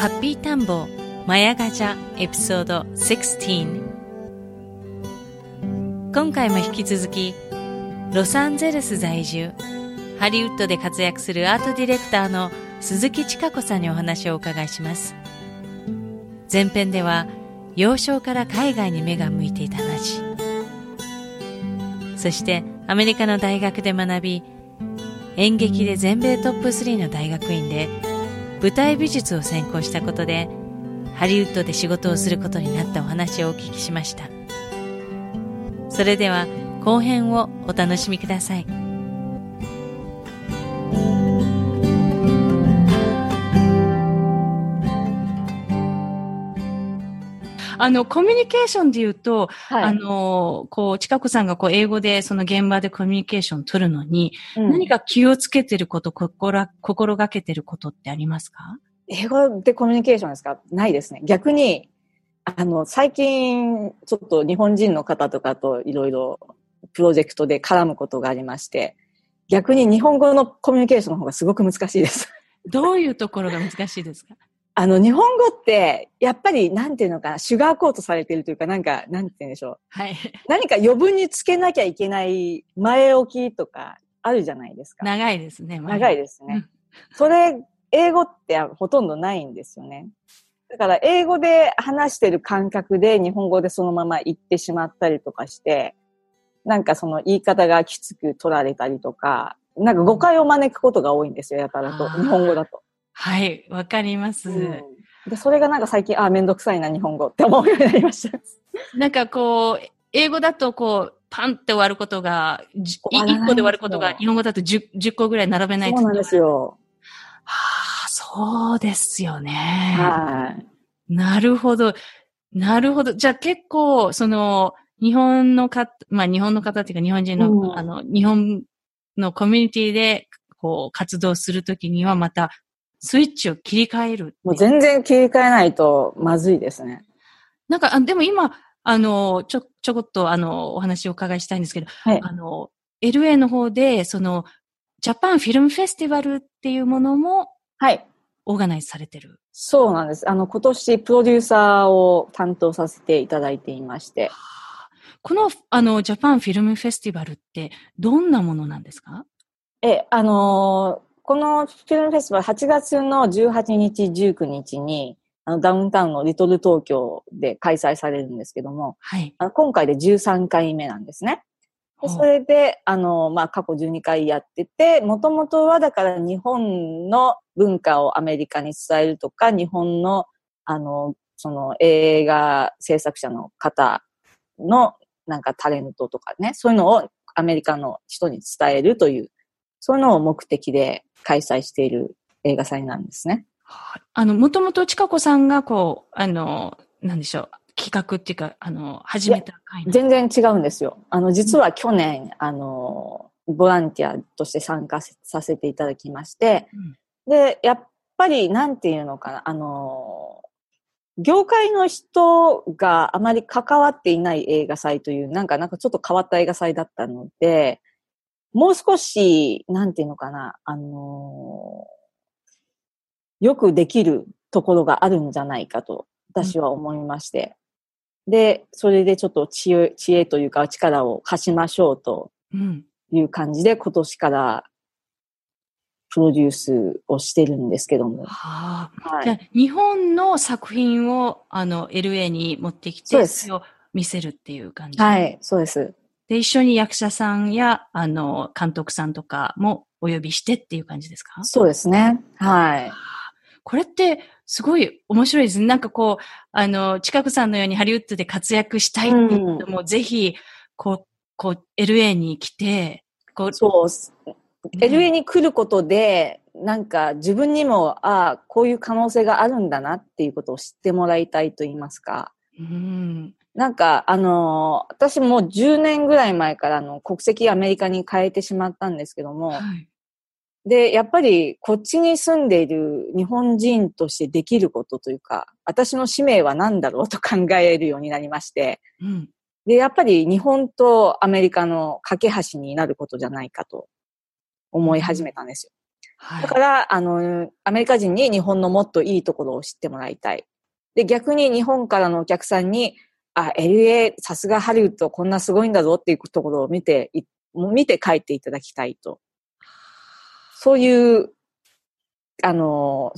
ハッピータンボマヤガジャエピソード16今回も引き続きロサンゼルス在住ハリウッドで活躍するアートディレクターの鈴木千佳子さんにお話をお伺いします。前編では幼少から海外に目が向いていた話そしてアメリカの大学で学び演劇で全米トップ3の大学院で舞台美術を専攻したことでハリウッドで仕事をすることになったお話をお聞きしました。それでは後編をお楽しみください。あの、コミュニケーションで言うと、はい、あの、こう、近子さんがこう、英語でその現場でコミュニケーション取るのに、うん、何か気をつけてること、心、心がけてることってありますか？英語でコミュニケーションですか？ないですね。逆に、あの、最近、ちょっと日本人の方とかといろいろプロジェクトで絡むことがありまして、逆に日本語のコミュニケーションの方がすごく難しいです。どういうところが難しいですか？あの、日本語って、やっぱり、なんていうのかな、シュガーコートされてるというか、なんか、なんて言うんでしょう。はい。何か余分につけなきゃいけない前置きとか、あるじゃないですか。長いですね。長いですね。それ、英語ってほとんどないんですよね。だから、英語で話してる感覚で、日本語でそのまま言ってしまったりとかして、なんかその言い方がきつく取られたりとか、なんか誤解を招くことが多いんですよ、やたらと。日本語だと。はい、わかります、うん、で。それがなんか最近、あ、めんどくさいな、日本語って思うようになりました。なんかこう、英語だとこう、パンって終わることが、1個で終わることが、日本語だと 10, 10個ぐらい並べないそうなんですよ。はあ、そうですよね。はい。なるほど。なるほど。じゃあ結構、その、日本の方、まあ日本の方っていうか日本人の、うん、あの、日本のコミュニティで、こう、活動するときにはまたスイッチを切り替える。もう全然切り替えないとまずいですね。なんか、あでも今、あの、ちょ、ちょこっと、あの、お話をお伺いしたいんですけど、はい、あの、LA の方で、その、ジャパンフィルムフェスティバルっていうものも、はい。オーガナイズされてる。そうなんです。あの、今年プロデューサーを担当させていただいていまして。この、あの、ジャパンフィルムフェスティバルってどんなものなんですか？え、あのこのフィルムフェスティバル8月の18日、19日に、あのダウンタウンのリトル東京で開催されるんですけども、はい、あの今回で13回目なんですね。でそれで、あの、まあ、過去12回やってて、もともとはだから日本の文化をアメリカに伝えるとか、日本の、あの、その映画制作者の方のなんかタレントとかね、そういうのをアメリカの人に伝えるという、そういうのを目的で開催している映画祭なんですね。あの、もともとちかこさんがこう、あの、なんでしょう、企画っていうか、あの、始めた会全然違うんですよ。あの、実は去年、うん、あの、ボランティアとして参加させていただきまして、うん、で、やっぱり、なんていうのかな、あの、業界の人があまり関わっていない映画祭という、なんか、なんかちょっと変わった映画祭だったので、もう少し、なんていうのかな、あのー、よくできるところがあるんじゃないかと、私は思いまして。で、それでちょっと知恵知恵というか力を貸しましょうという感じで、今年からプロデュースをしてるんですけども。はあ、はい、日本の作品をあの LA に持ってきて、それを見せるっていう感じ？はい、そうです。で、一緒に役者さんや、あの、監督さんとかもお呼びしてっていう感じですか？そうですね。はい。これって、すごい面白いですね。なんかこう、あの、近くさんのようにハリウッドで活躍したいっていう人も、うん、ぜひ、こう、こう、LA に来て、こう。そう。LA に来ることで、なんか自分にも、ああ、こういう可能性があるんだなっていうことを知ってもらいたいと言いますか。うん、なんか、あの私も10年ぐらい前からの国籍アメリカに変えてしまったんですけども、はい、で、やっぱりこっちに住んでいる日本人としてできることというか、私の使命は何だろうと考えるようになりまして、うん、で、やっぱり日本とアメリカの架け橋になることじゃないかと思い始めたんですよ。はい、だから、あの、アメリカ人に日本のもっといいところを知ってもらいたい。で、逆に日本からのお客さんに、あ、LA、さすがハリウッドこんなすごいんだぞっていうところを見て、見て帰っていただきたいと。そういう、あの、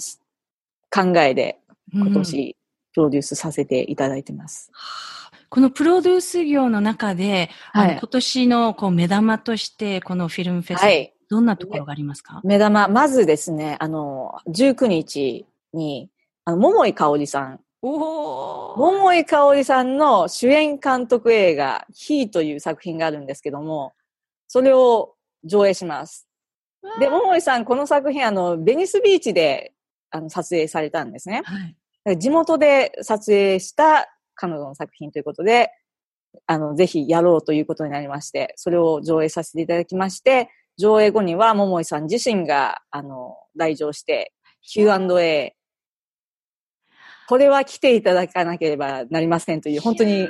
考えで今年プロデュースさせていただいてます。うん、このプロデュース業の中で、はい、今年のこう目玉として、このフィルムフェス、はい、どんなところがありますか？目玉、まずですね、あの、19日に、あの、桃井かおりさん。お桃井かおりさんの主演監督映画、ヒーという作品があるんですけども、それを上映します。で、桃井さん、この作品、あの、ベニスビーチで、あの、撮影されたんですね。はい、地元で撮影した彼女の作品ということで、あの、ぜひやろうということになりまして、それを上映させていただきまして、上映後には桃井さん自身が、あの、来場して、Q&A、これは来ていただかなければなりませんという、本当に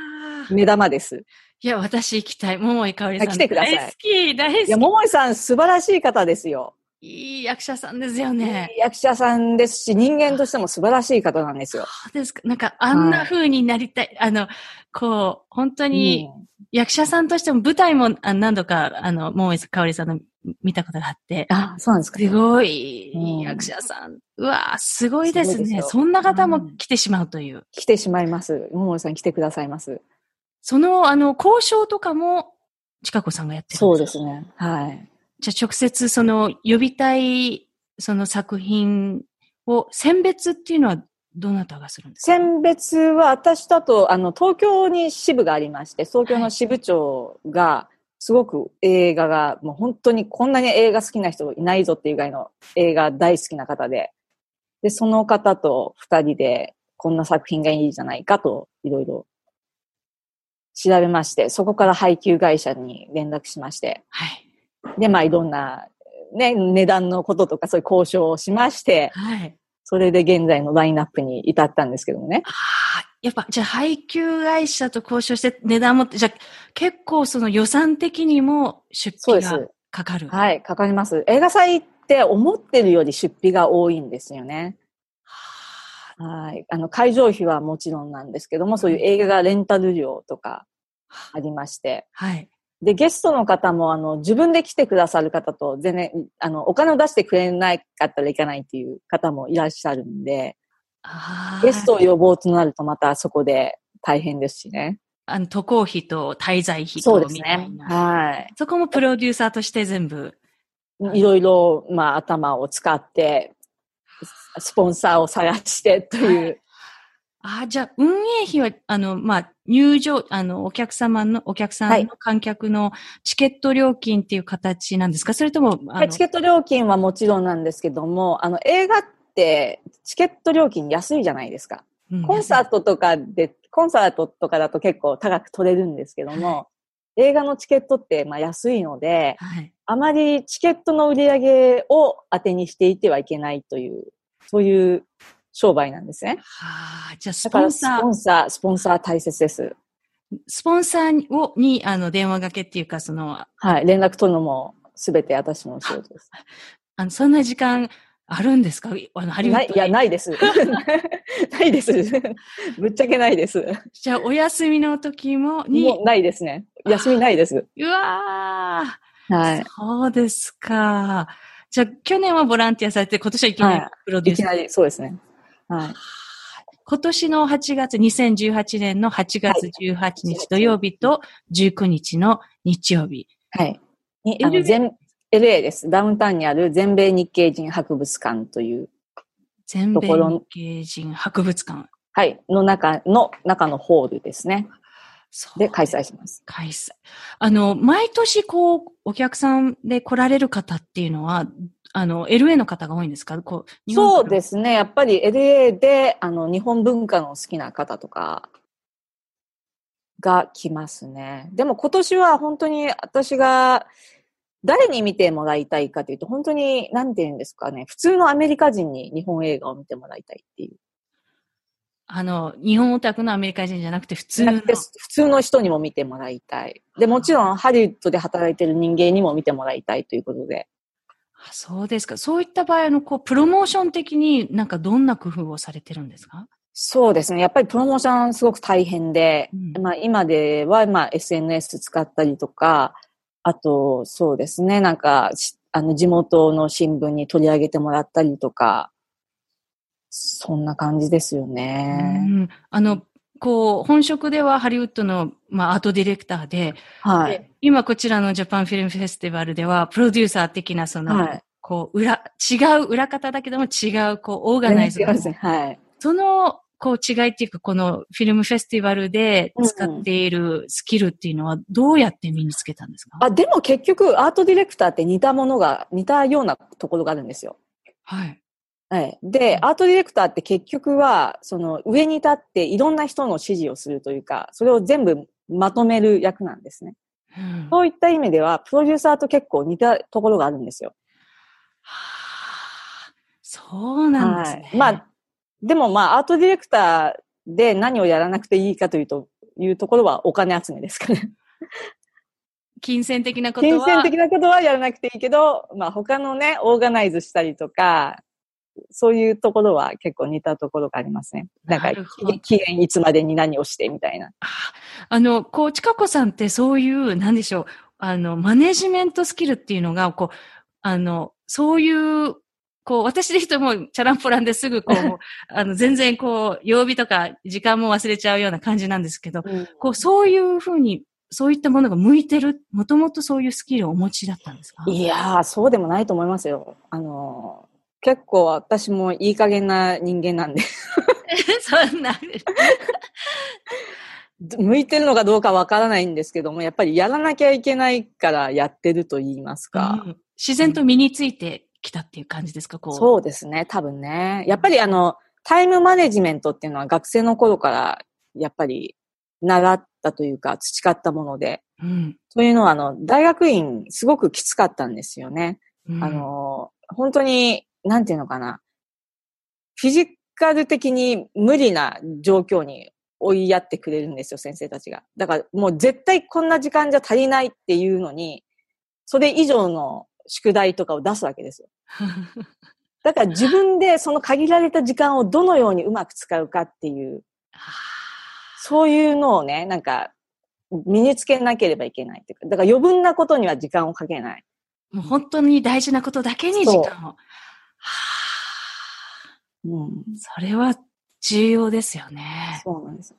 目玉です。いや、私行きたい。桃井かおりさん。来てください。大好き、大好き。いや、桃井さん素晴らしい方ですよ。いい役者さんですよね。いい役者さんですし、人間としても素晴らしい方なんですよ。そうですか。なんか、あんな風になりたい。はい、あの、こう、本当に、役者さんとしても舞台も何度か、あの、桃井かおりさんの見たことがあって。あ、そうなんですか。すごい、役者さん。うわすごいですね。そんな方も来てしまうという。来てしまいます。桃井さん来てくださいます。その、あの、交渉とかも、近子さんがやってるそうですね。はい。じゃあ直接その呼びたいその作品を選別っていうのはどなたがするんですか？選別は私だと、あの、東京に支部がありまして、東京の支部長が、すごく映画が、もう本当にこんなに映画好きな人いないぞっていうぐらいの映画大好きな方で、で、その方と二人で、こんな作品がいいじゃないかと、いろいろ調べまして、そこから配給会社に連絡しまして、はい。で、まあ、いろんな、ね、値段のこととかそういう交渉をしまして、はい。それで現在のラインナップに至ったんですけどもね。やっぱ、じゃあ配給会社と交渉して値段も、じゃあ結構その予算的にも出費がかかる？はい、かかります。映画祭って思ってるより出費が多いんですよね。はい。あの、会場費はもちろんなんですけども、そういう映画がレンタル料とかありまして。はい。で、ゲストの方も、あの、自分で来てくださる方と、全然、あの、お金を出してくれないかったらいかないっていう方もいらっしゃるんで、ゲストを呼ぼうとなるとまたそこで大変ですしね。あの、渡航費と滞在費とみたいな。そうですね。はい。そこもプロデューサーとして全部。いろいろ、まあ、頭を使って、スポンサーを探してという。はい、ああ、じゃあ、運営費は、あの、まあ、入場、あの、お客様の、お客さんの観客のチケット料金っていう形なんですか、はい、それとも、はい、チケット料金はもちろんなんですけども、あの、映画ってチケット料金安いじゃないですか。うん、コンサートとかで、コンサートとかだと結構高く取れるんですけども、はい、映画のチケットってまあ安いので、はい、あまりチケットの売り上げを当てにしていてはいけないというそういう商売なんですね。はあ、じゃあスポンサー。スポンサー、スポンサー大切です。スポンサーをに、あの、電話がけっていうか、その、はい、連絡取るのもすべて私の仕事です。あの、そんな時間、あるんですか？あの、ハリウッドいや、ないです。ないです。ぶっちゃけないです。じゃあ、お休みの時もに？もうないですね。休みないです。うわー。はい。そうですか。じゃあ、去年はボランティアされて、今年はいきなりプロデュース、はい、いきなり、そうですね。はい。今年の8月、2018年の8月18日土曜日と19日の日曜日。はい。にあの全 LA です。ダウンタウンにある全米日系人博物館という全米日系人博物館。はい。の中の、中のホールですね。で開催します。開催。あの、毎年こう、お客さんで来られる方っていうのは、あの、LA の方が多いんですか？こうそうですね。やっぱり LA で、あの、日本文化の好きな方とかが来ますね。でも今年は本当に私が誰に見てもらいたいかというと、本当に、なんて言うんですかね、普通のアメリカ人に日本映画を見てもらいたいっていう。あの、日本オタクのアメリカ人じゃなくて普通の。普通の人にも見てもらいたい。で、もちろんハリウッドで働いてる人間にも見てもらいたいということで。あそうですか。そういった場合の、こう、プロモーション的になんかどんな工夫をされてるんですか？そうですね。やっぱりプロモーションすごく大変で、うん、まあ今ではまあ SNS 使ったりとか、あと、そうですね。なんか、あの、地元の新聞に取り上げてもらったりとか、そんな感じですよね。うん、あの、こう、本職ではハリウッドの、まあ、アートディレクターで、はい。今こちらのジャパンフィルムフェスティバルでは、プロデューサー的な、その、はい、こう、裏、違う裏方だけども違う、こう、オーガナイズ。はい。その、こう違いっていうか、このフィルムフェスティバルで使っているスキルっていうのはどうやって身につけたんですか、あ、でも結局アートディレクターって似たものが、似たようなところがあるんですよ。はい。はい。で、アートディレクターって結局は、その上に立っていろんな人の指示をするというか、それを全部まとめる役なんですね。うん、そういった意味では、プロデューサーと結構似たところがあるんですよ。はあ、そうなんですね。はい、まあ、でもまあ、アートディレクターで何をやらなくていいかというと、いうところはお金集めですかね。金銭的なことは？金銭的なことはやらなくていいけど、まあ他のね、オーガナイズしたりとか、そういうところは結構似たところがありますね。なんか、期限いつまでに何をしてみたいな。あの、こう、ちかこさんってそういう、なんでしょう、あの、マネジメントスキルっていうのが、こう、あの、そういうこう、私で人もチャランポランですぐこう、あの、全然こう、曜日とか時間も忘れちゃうような感じなんですけど、うん、こう、そういうふうに、そういったものが向いてる、もともとそういうスキルをお持ちだったんですか？いやー、そうでもないと思いますよ。あのー、結構私もいい加減な人間なんで。そんな。向いてるのかどうかわからないんですけども、やっぱりやらなきゃいけないからやってると言いますか。うん、自然と身についてきたっていう感じですか？こう。そうですね、多分ね。やっぱりあの、タイムマネジメントっていうのは学生の頃からやっぱり習ったというか培ったもので、うん、そういうのはあの、大学院すごくきつかったんですよね。うん、あの、本当に、なんていうのかな。フィジカル的に無理な状況に追いやってくれるんですよ、先生たちが。だからもう絶対こんな時間じゃ足りないっていうのに、それ以上の宿題とかを出すわけですよ。だから自分でその限られた時間をどのようにうまく使うかっていう、そういうのをね、なんか身につけなければいけないっていうか、だから余分なことには時間をかけない。もう本当に大事なことだけに時間を。うん、それは重要ですよね。そうなんです。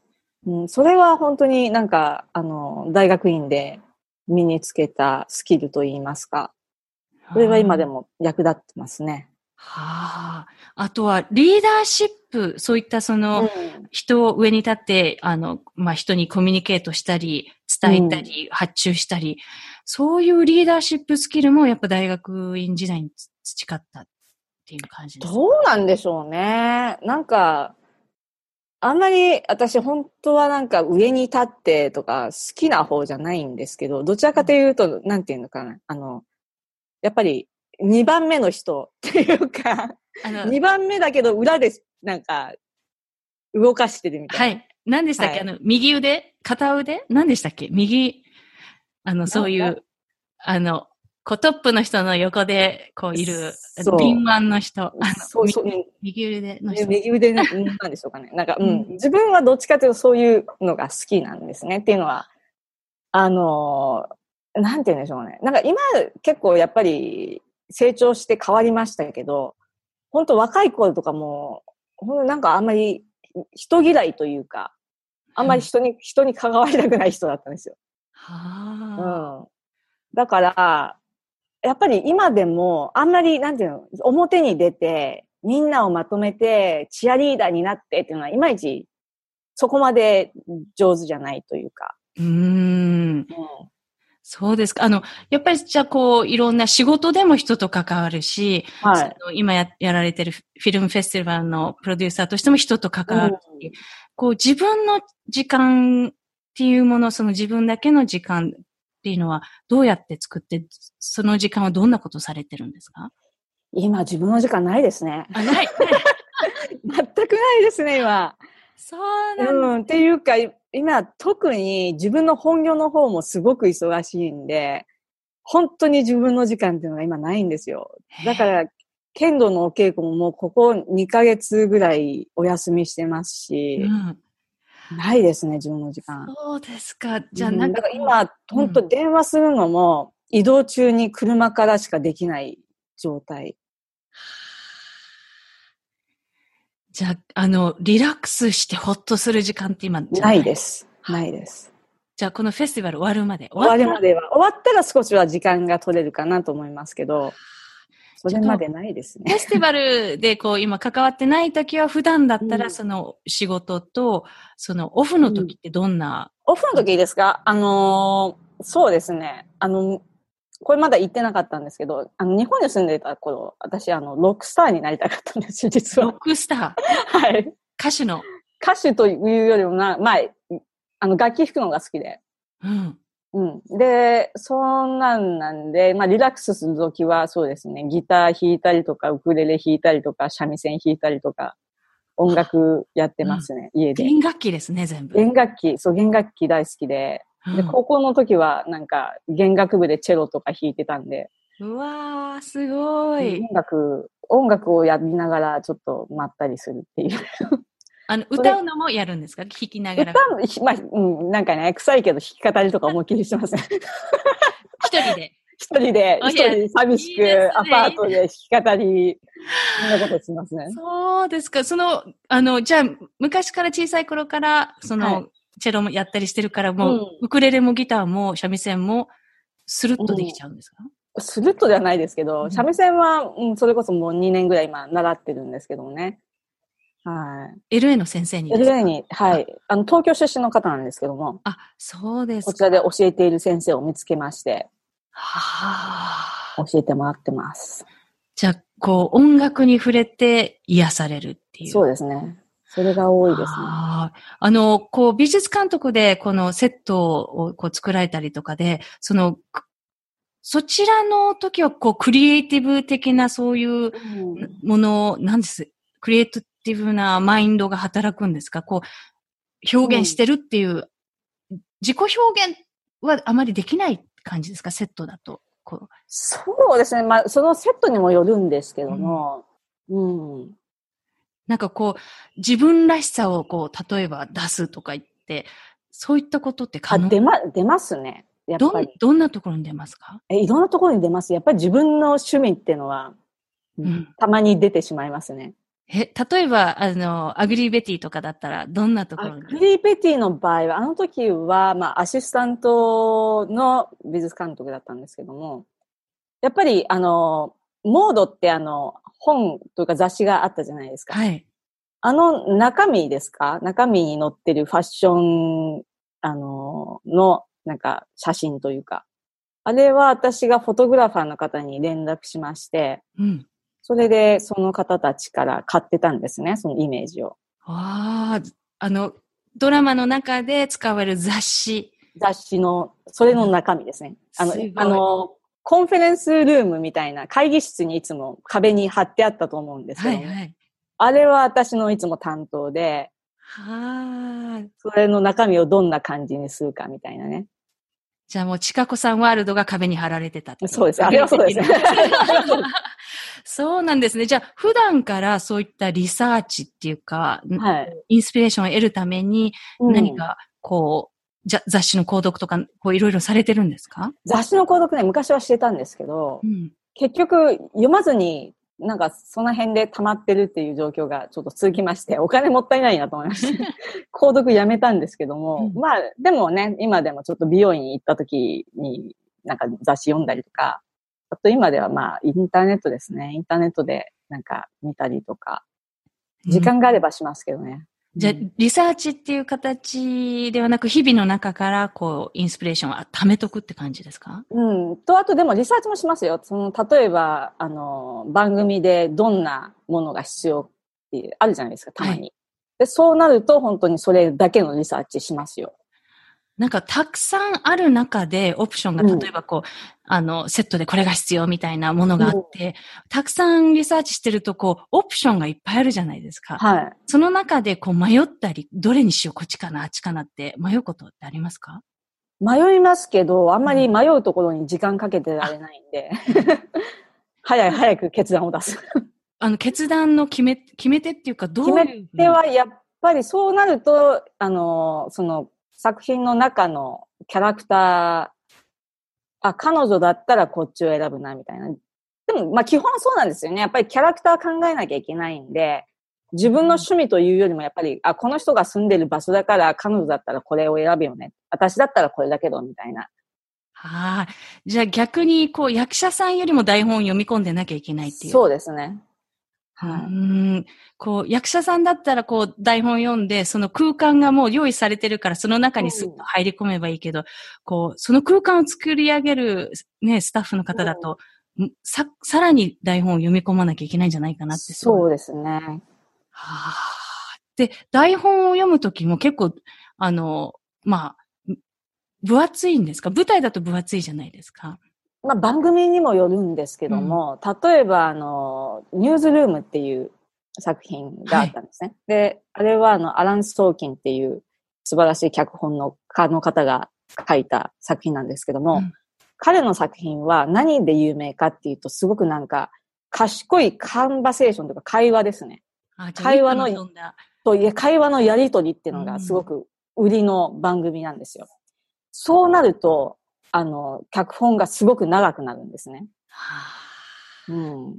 うん、それは本当になんか、あの、大学院で身につけたスキルといいますか、それは今でも役立ってますね。はあ。あとは、リーダーシップ、そういったその、人を上に立って、あの、まあ、人にコミュニケートしたり、伝えたり、発注したり、そういうリーダーシップスキルもやっぱ大学院時代に培ったっていう感じですか？どうなんでしょうね。なんか、あんまり私本当はなんか上に立ってとか好きな方じゃないんですけど、どちらかというと、なんていうのかな。あの、やっぱり2番目の人 っていうか、2番目だけど裏でなんか動かしてるみたいな。はい。何でしたっけ、はい、あの、右腕？片腕？何でしたっけ？右、あの、そういう、あの、こうトップの人の横で、こういる、敏腕の人。そうそう右腕の人。右腕なんでしょうかね。なんか、うん。自分はどっちかというとそういうのが好きなんですね。っていうのは、あの、なんて言うんでしょうね。なんか今結構やっぱり成長して変わりましたけど、本当若い頃とかも、なんかあんまり人嫌いというか、あんまり人に、うん、人に関わりたくない人だったんですよ。はあ。うん。だから、やっぱり今でも、あんまり、なんていうの、表に出て、みんなをまとめて、チアリーダーになってっていうのは、いまいち、そこまで上手じゃないというか。うん。うんそうですか。あの、やっぱりじゃあこう、いろんな仕事でも人と関わるし、はい、今ややられてるフィルムフェスティバルのプロデューサーとしても人と関わるし、うん、こう自分の時間っていうもの、その自分だけの時間っていうのはどうやって作って、その時間はどんなことされてるんですか？今自分の時間ないですね。あ、ない。全くないですね、今。そうなんうん、っていうか、今特に自分の本業の方もすごく忙しいんで、本当に自分の時間っていうのが今ないんですよ。だから、剣道のお稽古ももうここ2ヶ月ぐらいお休みしてますし、うん、ないですね、自分の時間。そうですか。じゃあなんか、うん、今、本当電話するのも移動中に車からしかできない状態。じゃあ、あの、リラックスしてほっとする時間って今ない？です。ないです。じゃあ、このフェスティバル終わるまで？終わるまでは。終わったら少しは時間が取れるかなと思いますけど、それまでないですね。フェスティバルでこう今関わってない時は普段だったらその仕事と、そのオフの時ってどんな、うん、オフの時ですか？あのー、そうですね。あの、これまだ言ってなかったんですけど、あの、日本に住んでた頃、私、あの、ロックスターになりたかったんですよ、実は。ロックスター？はい。歌手の？歌手というよりもな、まあ、あの、楽器弾くのが好きで。うん。うん。で、そんなんなんで、まあ、リラックスするときは、そうですね、ギター弾いたりとか、ウクレレ弾いたりとか、三味線弾いたりとか、音楽やってますね、うん、家で。弦楽器ですね、全部。弦楽器、そう、弦楽器大好きで、で、高校の時はなんか弦楽部でチェロとか弾いてたんで。うわー、すごい。音楽、音楽をやりながらちょっとまったりするっていう。あの、歌うのもやるんですか？弾きながら。歌う、まあ、うん、なんかね、臭いけど弾き語りとか思いっきりしてますね。一人で。一人で、一人で寂しく、アパートで弾き語り、そんなことしますね。そうですか。その、あの、じゃあ、昔から小さい頃から、その、はいチェロもやったりしてるから、もう、ウクレレもギターも三味線も、スルッとできちゃうんですか、うん、スルッとではないですけど、三味線は、うん、それこそもう2年ぐらい今習ってるんですけどもね。はい。LA の先生に ?LA に、はい。あの、東京出身の方なんですけども。あ、そうですこちらで教えている先生を見つけまして。はあ。教えてもらってます。じゃあ、こう、音楽に触れて癒されるっていう。そうですね。それが多いですね。あの、こう、美術監督でこのセットをこう作られたりとかで、その、そちらの時は、こう、クリエイティブ的なそういうもの、なんです、クリエイティブなマインドが働くんですか？こう、表現してるっていう、うん、自己表現はあまりできない感じですか？セットだと。そうですね。まあ、そのセットにもよるんですけども、うん、うんなんかこう、自分らしさをこう、例えば出すとか言って、そういったことって可能？出ま、出ますね。やっぱりど。どんなところに出ますか？え、いろんなところに出ます。やっぱり自分の趣味っていうのは、うん、たまに出てしまいますね。え、例えば、あの、 Ugly Betty とかだったら、どんなところに？ Ugly Betty の場合は、あの時は、まあ、アシスタントの美術監督だったんですけども、やっぱり、あの、モードってあの、本というか雑誌があったじゃないですか。はい。あの中身ですか？中身に載ってるファッション、あの、の、なんか写真というか。あれは私がフォトグラファーの方に連絡しまして、うん。それでその方たちから買ってたんですね、そのイメージを。ああ、あの、ドラマの中で使われる雑誌。雑誌の、それの中身ですね。あの、あの、 conference room みたいな会議室にいつも壁に貼ってあったと思うんですけど、はいはい、あれは私のいつも担当で、はあ。それの中身をどんな感じにするかみたいなね。じゃあもう、ちかこさんワールドが壁に貼られてたそうです。あれはそうです。そうなんですね。じゃあ、普段からそういったリサーチっていうか、はい、インスピレーションを得るために、何か、こう、うん、じゃ雑誌の購読とか、こういろいろされてるんですか？雑誌の購読ね、昔はしてたんですけど、うん、結局、読まずになんかその辺で溜まってるっていう状況がちょっと続きまして、お金もったいないなと思いまして、購読やめたんですけども、うん、まあでもね、今でもちょっと美容院行った時になんか雑誌読んだりとか、あと今ではまあインターネットですね。インターネットでなんか見たりとか、時間があればしますけどね。じゃあ、リサーチっていう形ではなく、日々の中から、こう、インスピレーションを貯めとくって感じですか？うん。と、あとでもリサーチもしますよ。その、例えば、あの、番組でどんなものが必要っていう、あるじゃないですか、たまに。はい、で、そうなると、本当にそれだけのリサーチしますよ。なんかたくさんある中でオプションが例えばこう、うん、あの、セットでこれが必要みたいなものがあって、うん、たくさんリサーチしてるとこう、オプションがいっぱいあるじゃないですか。はい。その中でこう迷ったり、どれにしよう、こっちかな、あっちかなって迷うことってありますか？迷いますけど、あんまり迷うところに時間かけてられないんで、早い早く決断を出す。あの、決断の決め、決め手っていうか、どういう決め手はやっぱりそうなると、あの、その、作品の中のキャラクター、あ、彼女だったらこっちを選ぶな、みたいな。でも、まあ基本はそうなんですよね。やっぱりキャラクター考えなきゃいけないんで、自分の趣味というよりもやっぱり、あ、この人が住んでる場所だから彼女だったらこれを選ぶよね。私だったらこれだけど、みたいな。はい、じゃあ逆に、こう、役者さんよりも台本を読み込んでなきゃいけないっていう。そうですね。はい。うん。こう、役者さんだったら、こう、台本読んで、その空間がもう用意されてるから、その中にスッと入り込めばいいけど、うん、こう、その空間を作り上げる、ね、スタッフの方だと、うん、さ、さらに台本を読み込まなきゃいけないんじゃないかなって。そうですね。はあ。で、台本を読むときも結構、あの、まあ、分厚いんですか？舞台だと分厚いじゃないですか。まあ、番組にもよるんですけども、うん、例えば、あの、ニューズルームっていう作品があったんですね。はい、で、あれは、あの、アラン・ストーキンっていう素晴らしい脚本の家の方が書いた作品なんですけども、うん、彼の作品は何で有名かっていうと、すごくなんか、賢いカンバセーションとか会話ですね。会話の、といえ、会話のやりとりっていうのがすごく売りの番組なんですよ。うん、そうなると、あの、脚本がすごく長くなるんですね。うん。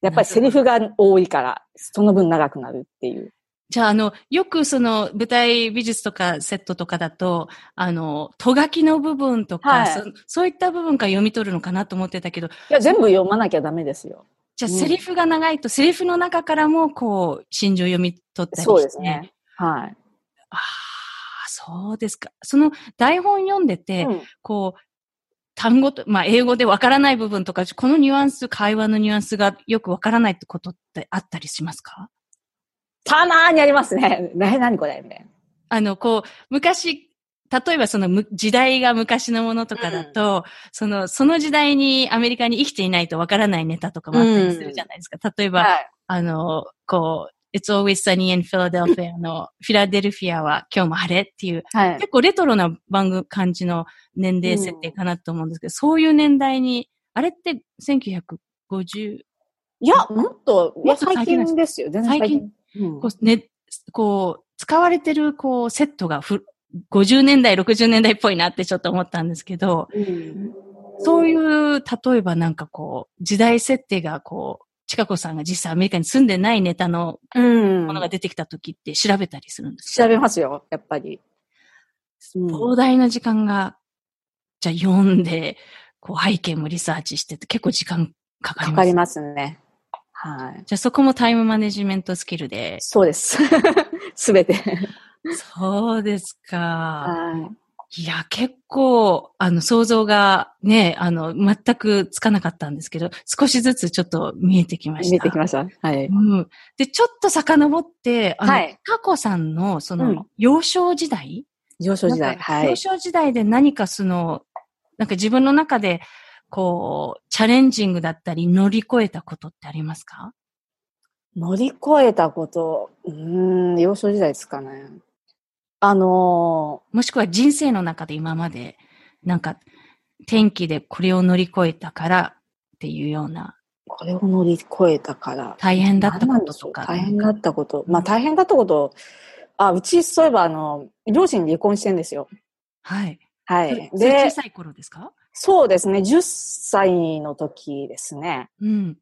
やっぱりセリフが多いから、その分長くなるっていう。じゃあ、あの、よくその舞台美術とかセットとかだと、あの、とがきの部分とか、はい、そ、そういった部分から読み取るのかなと思ってたけど。いや、全部読まなきゃダメですよ。じゃあ、セリフが長いと、セリフの中からも、こう、心情読み取ったりして。そうですね。はい。ああ、そうですか。その台本読んでて、うん、こう、単語と、まあ、英語でわからない部分とか、このニュアンス、会話のニュアンスがよくわからないってことってあったりしますか？たまーにありますね。な、何これみたいな。あの、こう、昔、例えばその時代が昔のものとかだと、うん、その、その時代にアメリカに生きていないとわからないネタとかもあったりするじゃないですか。うん、例えば、はい、あの、こう、It's Always Sunny in Philadelphia のフィラデルフィアは今日も晴れっていう、はい、結構レトロな番組感じの年齢設定かなと思うんですけど、うん、そういう年代に、あれって 1950? いや、もっと、いや、最近ですよ。全然最近。うん、こうね、こう、使われてる、こう、セットがふ、50年代、60年代っぽいなってちょっと思ったんですけど、うん、そういう、例えばなんかこう、時代設定がこう、ちかこさんが実際アメリカに住んでないネタのものが出てきた時って調べたりするんですか、調べますよ、やっぱり。膨大な時間が、じゃあ読んで、こう背景もリサーチしてて結構時間かかります。かかりますね。はい。じゃあそこもタイムマネジメントスキルで。そうです。すべて。そうですか。はい。いや、結構、あの、想像がね、あの、全くつかなかったんですけど、少しずつちょっと見えてきました。見えてきました。はい。うん。で、ちょっと遡って、あの、はい、過去さんの、その、うん、幼少時代？幼少時代、はい。幼少時代で何かその、なんか自分の中で、こう、チャレンジングだったり、乗り越えたことってありますか？乗り越えたこと、うん、幼少時代ですかね。あのー、もしくは人生の中で今までなんか、天気でこれを乗り越えたからっていうような。これを乗り越えたから。大変だったこととか。大変だったこと。まあ大変だったこと、あ、うちそういえばあの、両親離婚してんですよ。はい。はい。で、小さい頃ですか？そうですね。10歳の時ですね。うん。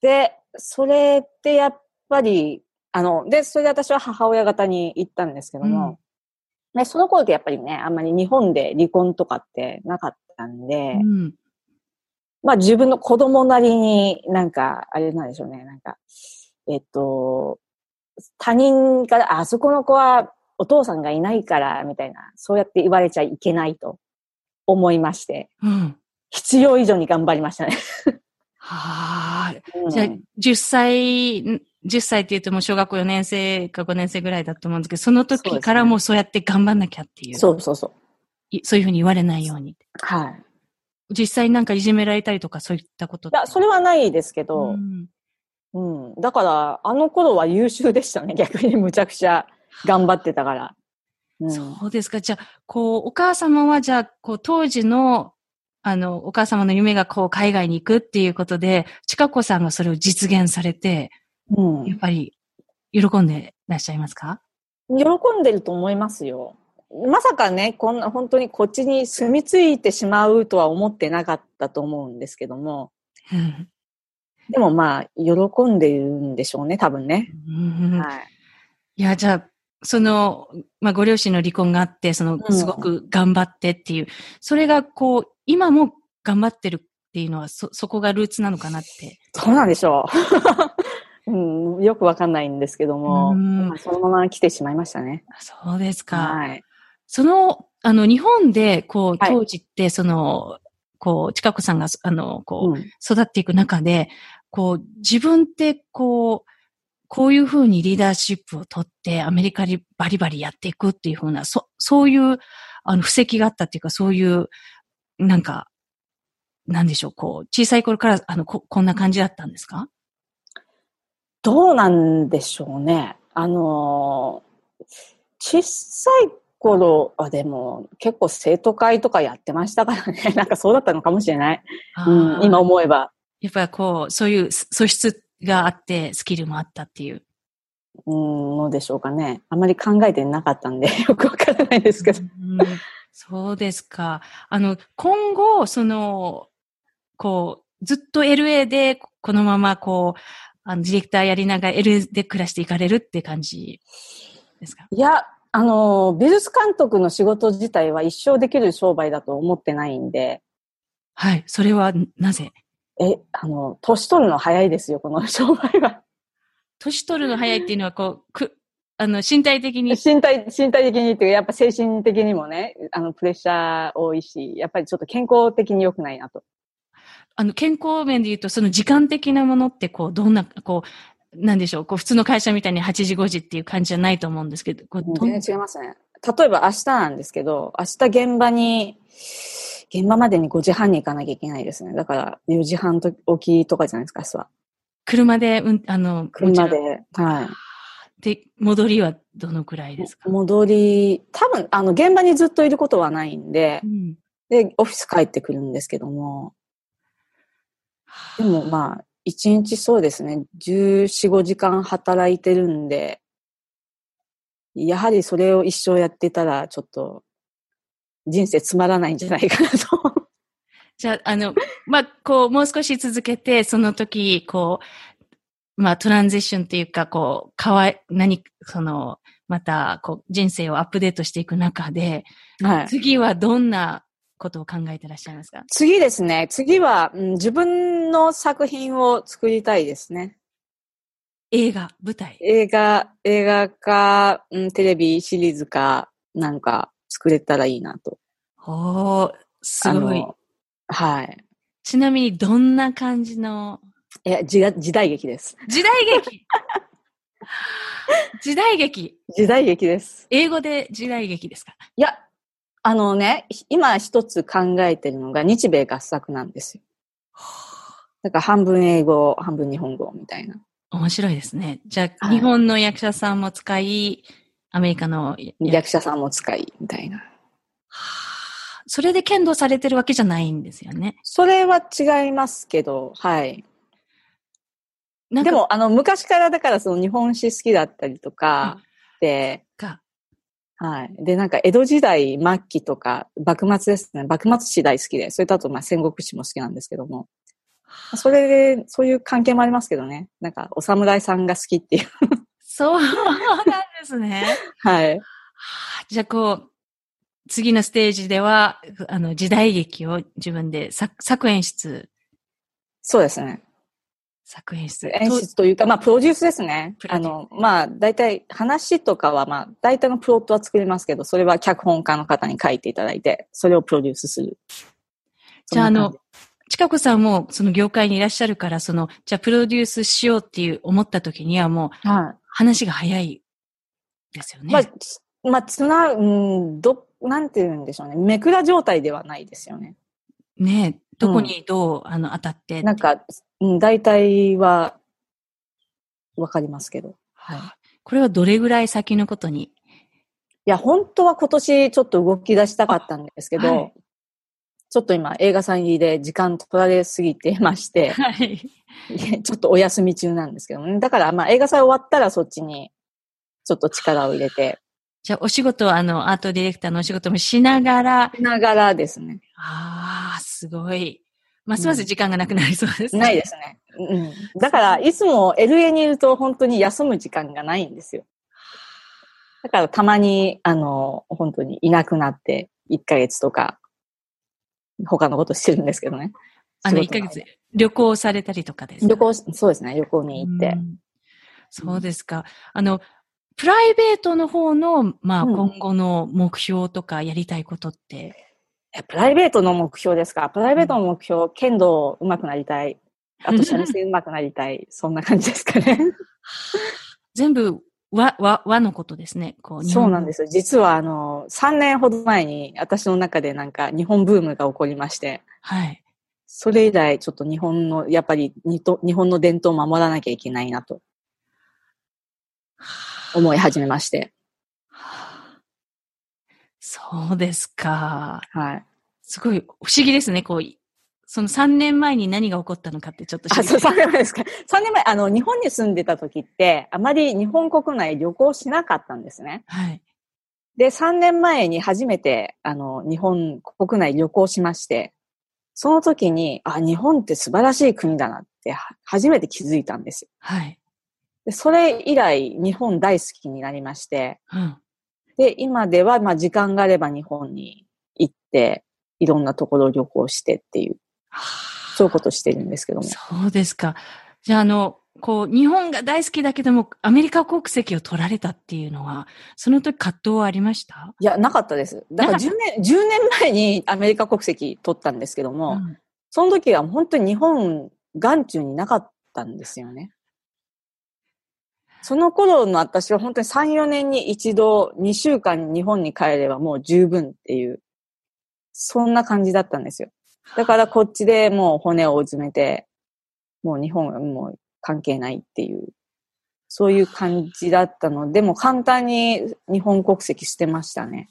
で、それってやっぱり、あの、で、それで私は母親方に行ったんですけども、うん、でその頃ってやっぱりね、あんまり日本で離婚とかってなかったんで、うん、まあ自分の子供なりになんか、あれなんでしょうね、なんか、えっと、他人から、あそこの子はお父さんがいないから、みたいな、そうやって言われちゃいけないと思いまして、うん、必要以上に頑張りましたね。はあ、うん、じゃあ、10歳、10歳って言っても小学校4年生か5年生ぐらいだと思うんですけど、その時からもうそうやって頑張んなきゃっていう。そうそうそう。そういうふうに言われないように。はい。実際なんかいじめられたりとかそういったこといや、それはないですけど、うん、うん。だから、あの頃は優秀でしたね。逆にむちゃくちゃ頑張ってたから。うん、そうですか。じゃあ、こう、お母様は、じゃあ、こう、当時の、あの、お母様の夢がこう、海外に行くっていうことで、近子さんがそれを実現されて、うん、やっぱり、喜んでいらっしゃいますか？喜んでると思いますよ。まさかね、こんな、本当にこっちに住み着いてしまうとは思ってなかったと思うんですけども。うん、でもまあ、喜んでいるんでしょうね、多分ね。うん、はい。いや、じゃあ、その、まあ、ご両親の離婚があって、その、すごく頑張ってっていう、うん、それがこう、今も頑張ってるっていうのは、そ、そこがルーツなのかなって。そうなんでしょう。うん、よくわかんないんですけども、まあ、そのまま来てしまいましたね。そうですか。はい。その、あの、日本で、こう、当時って、その、はい、こう、近子さんが、あの、こう、うん、育っていく中で、こう、自分ってこう、こういうふうにリーダーシップを取ってアメリカにバリバリやっていくっていうふうな、そ、そういう、あの、布石があったっていうか、そういう、なんか、なんでしょう、こう、小さい頃から、あの、こ、こんな感じだったんですか？どうなんでしょうね。あの小さい頃はでも結構生徒会とかやってましたからね。なんかそうだったのかもしれない。うん、今思えば。やっぱりこう、そういう素質があって、スキルもあったっていう。うん、のでしょうかね。あまり考えてなかったんで、よくわからないですけど。そうですか。あの、今後、その、こう、ずっと LA で、このまま、こう、あの、ディレクターやりながら LA で暮らしていかれるって感じですか？いや、あの、美術監督の仕事自体は一生できる商売だと思ってないんで。はい。それはなぜ？え、あの、年取るの早いですよ、この 商売は。年取るの早いっていうのは、こう、く、あの、身体的に。身体、身体的にっていうやっぱ精神的にもね、あの、プレッシャー多いし、やっぱりちょっと健康的に良くないなと。あの、健康面で言うと、その時間的なものって、こう、どんな、こう、なんでしょう、こう、普通の会社みたいに8時5時っていう感じじゃないと思うんですけど、こう全然違いますね。例えば明日なんですけど、明日現場に、現場までに5時半に行かなきゃいけないですね。だから4時半と起きとかじゃないですか、明日は。車で、うん、あの、車で、はい。で、戻りはどのくらいですか？戻り、多分、あの、現場にずっといることはないんで、うん、で、オフィス帰ってくるんですけども、でもまあ、一日そうですね、14、5時間働いてるんで、やはりそれを一生やってたら、ちょっと、人生つまらないんじゃないかなと。じゃあ、あの、まあ、こう、もう少し続けて、その時、こう、まあ、トランジションっていうか、こう、かわい、何、その、また、こう、人生をアップデートしていく中で、はい、次はどんなことを考えてらっしゃいますか？次ですね。次は、うん、自分の作品を作りたいですね。映画、舞台映画、映画か、うん、テレビシリーズか、なんか、作れたらいいなと。おー、すごい。はい。ちなみにどんな感じの？いや、時時代劇です。時代劇？時代劇？時代劇です。英語で時代劇ですか？いや、あのね、今一つ考えてるのが日米合作なんですよ。だから半分英語、半分日本語みたいな。面白いですね。じゃあ、日本の役者さんも使い、アメリカの役者さんも使い、みたいな。それで剣道されてるわけじゃないんですよね。それは違いますけど、はい。でも、あの、昔からだからその日本史好きだったりとか、で、はい。で、なんか江戸時代末期とか、幕末ですね。幕末史大好きで、それとあとまあ戦国史も好きなんですけども。それで、そういう関係もありますけどね。なんか、お侍さんが好きっていう そうなんですね。はい。じゃあ、こう、次のステージでは、あの、時代劇を自分で作作演出。そうですね。作演出。演出というか、まあ、プロデュースですね。あの、まあ、大体、話とかは、まあ、大体のプロットは作りますけど、それは脚本家の方に書いていただいて、それをプロデュースする。じゃあ、あの、近子さんもその業界にいらっしゃるから、その、じゃあプロデュースしようっていう思った時にはもう、はい、話が早いですよね。まあ、まあ、つな、うん、ど、なんて言うんでしょうね。めくら状態ではないですよね。ねどこにどう、うん、あの、当たってなんか、うん、大体は、わかりますけど。はい。これはどれぐらい先のことに？いや、本当は今年ちょっと動き出したかったんですけど、はい、ちょっと今映画祭りで時間取られすぎてまして、はい、ちょっとお休み中なんですけどね。だからまあ映画祭終わったらそっちにちょっと力を入れて。じゃあお仕事はあのアートディレクターのお仕事もしながら。しながらですね。ああ、すごい。ますます時間がなくなりそうですね。ないですね。うん。だから、いつも LA にいると本当に休む時間がないんですよ。だからたまに、あの、本当にいなくなって、1ヶ月とか、他のことしてるんですけどね。あの、1ヶ月、旅行されたりとかですか？旅行、そうですね、旅行に行って。うそうですか。あの、プライベートの方の、まあ、今後の目標とかやりたいことって、うん、プライベートの目標ですか？プライベートの目標、うん、剣道上手くなりたい。あと、三味線上手くなりたい。そんな感じですかね。全部、和、和、和のことですね。こうそうなんですよ。実は、あの、3年ほど前に、私の中でなんか、日本ブームが起こりまして。はい。それ以来、ちょっと日本の、やっぱり日本の伝統を守らなきゃいけないなと、思い始めまして。そうですか。はい。すごい不思議ですね。こう、その3年前に何が起こったのかってちょっと。あ、そう、3年前ですか。3年前、あの、日本に住んでた時って、あまり日本国内旅行しなかったんですね。はい。で、3年前に初めて、あの、日本国内旅行しまして、その時に、あ、日本って素晴らしい国だなって初めて気づいたんですよ。はい。でそれ以来、日本大好きになりまして、うん、で、今では、まあ、時間があれば日本に行って、いろんなところを旅行してっていう、そういうことしてるんですけども。そうですか。じゃあ、あの、こう、日本が大好きだけども、アメリカ国籍を取られたっていうのは、その時葛藤はありました？いや、なかったです。だから10年、10年前にアメリカ国籍取ったんですけども、うん、その時は本当に日本、眼中になかったんですよね。その頃の私は本当に3、4年に一度、2週間日本に帰ればもう十分っていう、そんな感じだったんですよ。だからこっちでもう骨をうずめて、もう日本はもう関係ないっていう、そういう感じだったので、も簡単に日本国籍捨てましたね。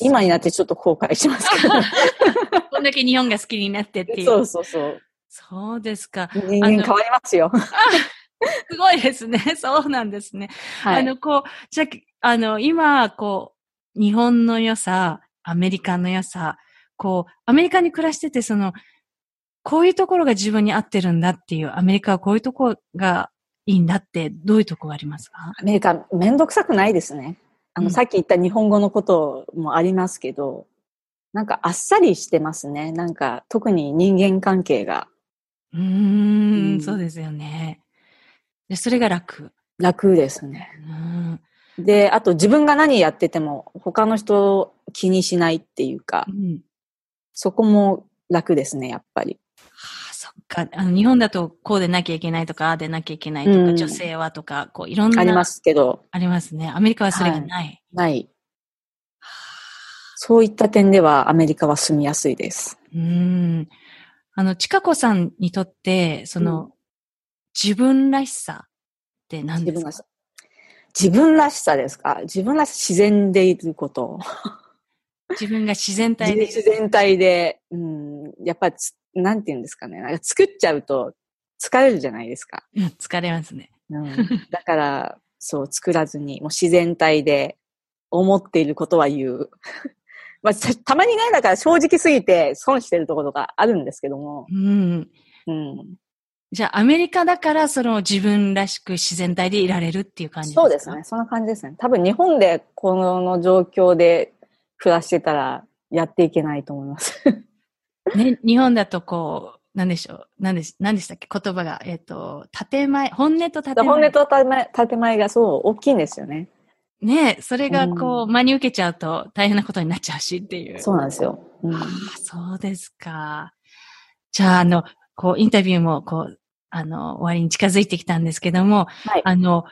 今になってちょっと後悔しますけど。こんだけ日本が好きになってっていう。そうそうそう。そうですか。人間変わりますよ。すごいですね。そうなんですね。はい、あの、こう、じゃあ、の、今、こう、日本の良さ、アメリカの良さ、こう、アメリカに暮らしてて、その、こういうところが自分に合ってるんだっていう、アメリカはこういうところがいいんだって、どういうとこがありますか？アメリカ、めんどくさくないですね。あの、うん、さっき言った日本語のこともありますけど、なんかあっさりしてますね。なんか、特に人間関係が。うーん、うん、そうですよね。で、それが楽。楽ですね。うん、で、あと自分が何やってても他の人を気にしないっていうか、うん、そこも楽ですね、やっぱり。か。あの、日本だとこうでなきゃいけないとか、ああでなきゃいけないとか、うん、女性はとか、こう、いろんな。ありますけど。ありますね。アメリカはそれがない。はい、ない。そういった点ではアメリカは住みやすいです。うん。あの、ちかこさんにとって、その、自分らしさって何ですか？自分らしさですか？自分らしさ、自然でいること。自分が自然体で。自然体で、うん、やっぱり、なんて言うんですかね。なんか作っちゃうと疲れるじゃないですか。うん、疲れますね。うん、だから、そう、作らずに、もう自然体で思っていることは言う。まあ、たまにね、だから正直すぎて損してるところがあるんですけども。うん。うん。じゃあ、アメリカだから、その自分らしく自然体でいられるっていう感じですか？そうですね。そんな感じですね。多分日本でこの状況で暮らしてたらやっていけないと思います。ね、日本だとこう、何でしょう何で何でしたっけ？言葉が、えっ、ー、と、建前、本音と建前。本音と建前建前がそう、大きいんですよね。ねそれがこう、うん、真に受けちゃうと大変なことになっちゃうしっていう。そうなんですよ。うん、あそうですか。じゃあ、あの、こう、インタビューも、こう、あの、終わりに近づいてきたんですけども、はい、あの、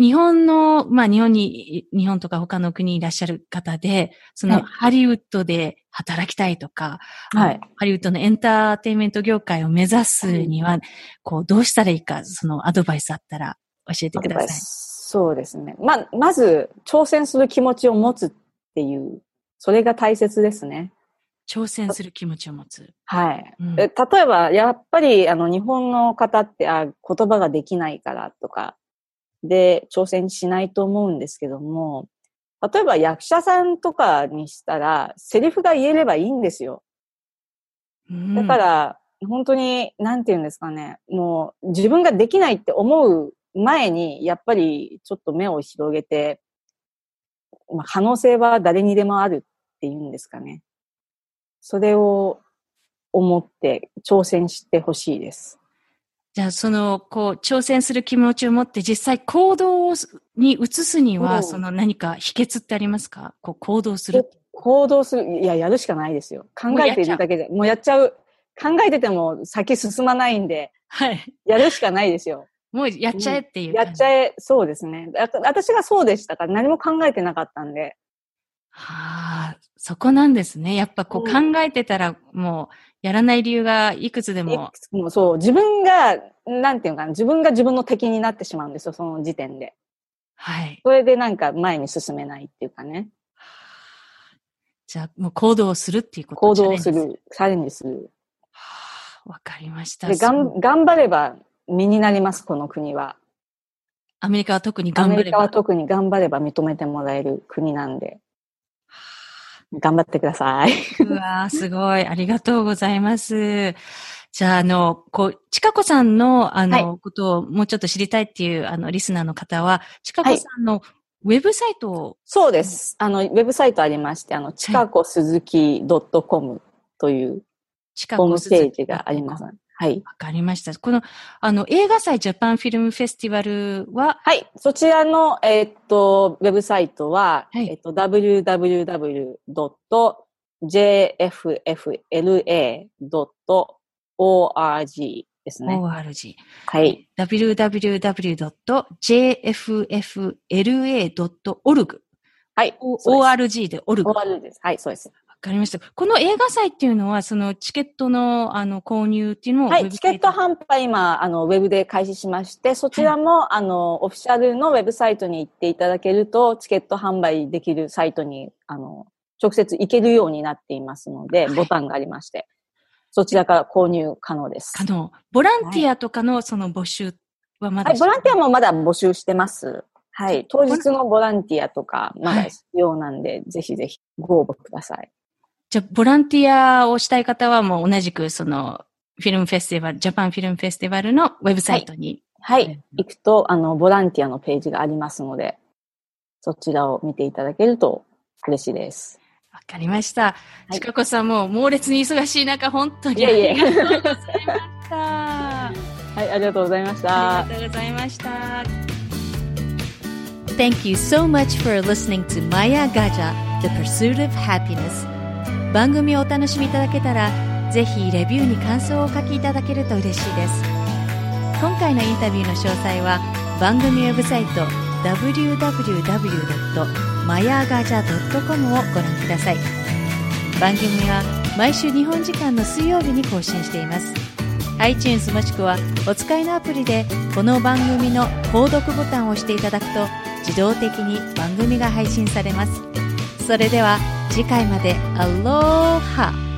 日本の、まあ日本に、日本とか他の国にいらっしゃる方で、そのハリウッドで働きたいとか、はい、ハリウッドのエンターテインメント業界を目指すには、こう、どうしたらいいか、そのアドバイスあったら教えてください。そうですね。ま、まず、挑戦する気持ちを持つっていう、それが大切ですね。挑戦する気持ちを持つ。はい。うん、例えば、やっぱり、あの、日本の方って、あ、言葉ができないからとか、で、挑戦しないと思うんですけども、例えば役者さんとかにしたら、セリフが言えればいいんですよ。うん、だから、本当に、なんて言うんですかね、もう、自分ができないって思う前に、やっぱり、ちょっと目を広げて、まあ、可能性は誰にでもあるっていうんですかね。それを思って挑戦してほしいです。じゃあ、その、こう、挑戦する気持ちを持って実際行動に移すには、その何か秘訣ってありますか？こう、行動する。行動する。いや、やるしかないですよ。考えているだけで。もうやっちゃう。考えてても先進まないんで。はい。やるしかないですよ。もうやっちゃえっていう。やっちゃえ、そうですね。私がそうでしたから何も考えてなかったんで。はあ、そこなんですね。やっぱこう考えてたら、もう、やらない理由がいくつでも。もそう、自分が、なんていうかな、自分が自分の敵になってしまうんですよ、その時点で。はい。それでなんか前に進めないっていうかね。じゃあ、もう行動するっていうこと行動する、チャレンジする。わかりました。で、がん、頑張れば身になります、この国は。アメリカは特に頑張れば。アメリカは特に頑張れば認めてもらえる国なんで。頑張ってください。うわすごい。ありがとうございます。じゃあ、あの、こう、ちかこさんの、あの、はい、ことをもうちょっと知りたいっていう、あの、リスナーの方は、ちかこさんのウェブサイトを、はい、そうです。あの、ウェブサイトありまして、あの、ちかこすずき .com という、ホームページがあります。はい。わかりました。この、あの、映画祭ジャパンフィルムフェスティバルは？はい。そちらの、えー、っと、ウェブサイトは、はい、えっと、www.jffla.org ですね。org。はい。www.jffla.org。はい。org で org。org です。はい、そうです。かりました。この映画祭っていうのは、そのチケットのあの購入っていうのもはい、チケット販売今、あの、ウェブで開始しまして、そちらも、はい、あの、オフィシャルのウェブサイトに行っていただけると、チケット販売できるサイトに、あの、直接行けるようになっていますので、はい、ボタンがありまして、そちらから購入可能です。可能。ボランティアとかのその募集はまだ、はい、ボランティアもまだ募集してます。はい。当日のボランティアとか、まだ必要なんで、ぜひぜひご応募ください。じゃあ、ボランティアをしたい方はもう同じくその、フィルムフェスティバル、ジャパンフィルムフェスティバルのウェブサイトに。はい。はい、行くと、あの、ボランティアのページがありますので、そちらを見ていただけると嬉しいです。わかりました。ちかこさんも猛烈に忙しい中、本当にありがとうございました。はい、ありがとうございました。ありがとうございました。Thank you so much for listening to Maya Gaja, The Pursuit of Happiness. 番組をお楽しみいただけたらぜひレビューに感想をお書きいただけると嬉しいです。今回のインタビューの詳細は番組ウェブサイト www.mayagaja.com をご覧ください。番組は毎週日本時間の水曜日に更新しています。iTunes もしくはお使いのアプリでこの番組の購読ボタンを押していただくと自動的に番組が配信されます。それでは次回までアローハ。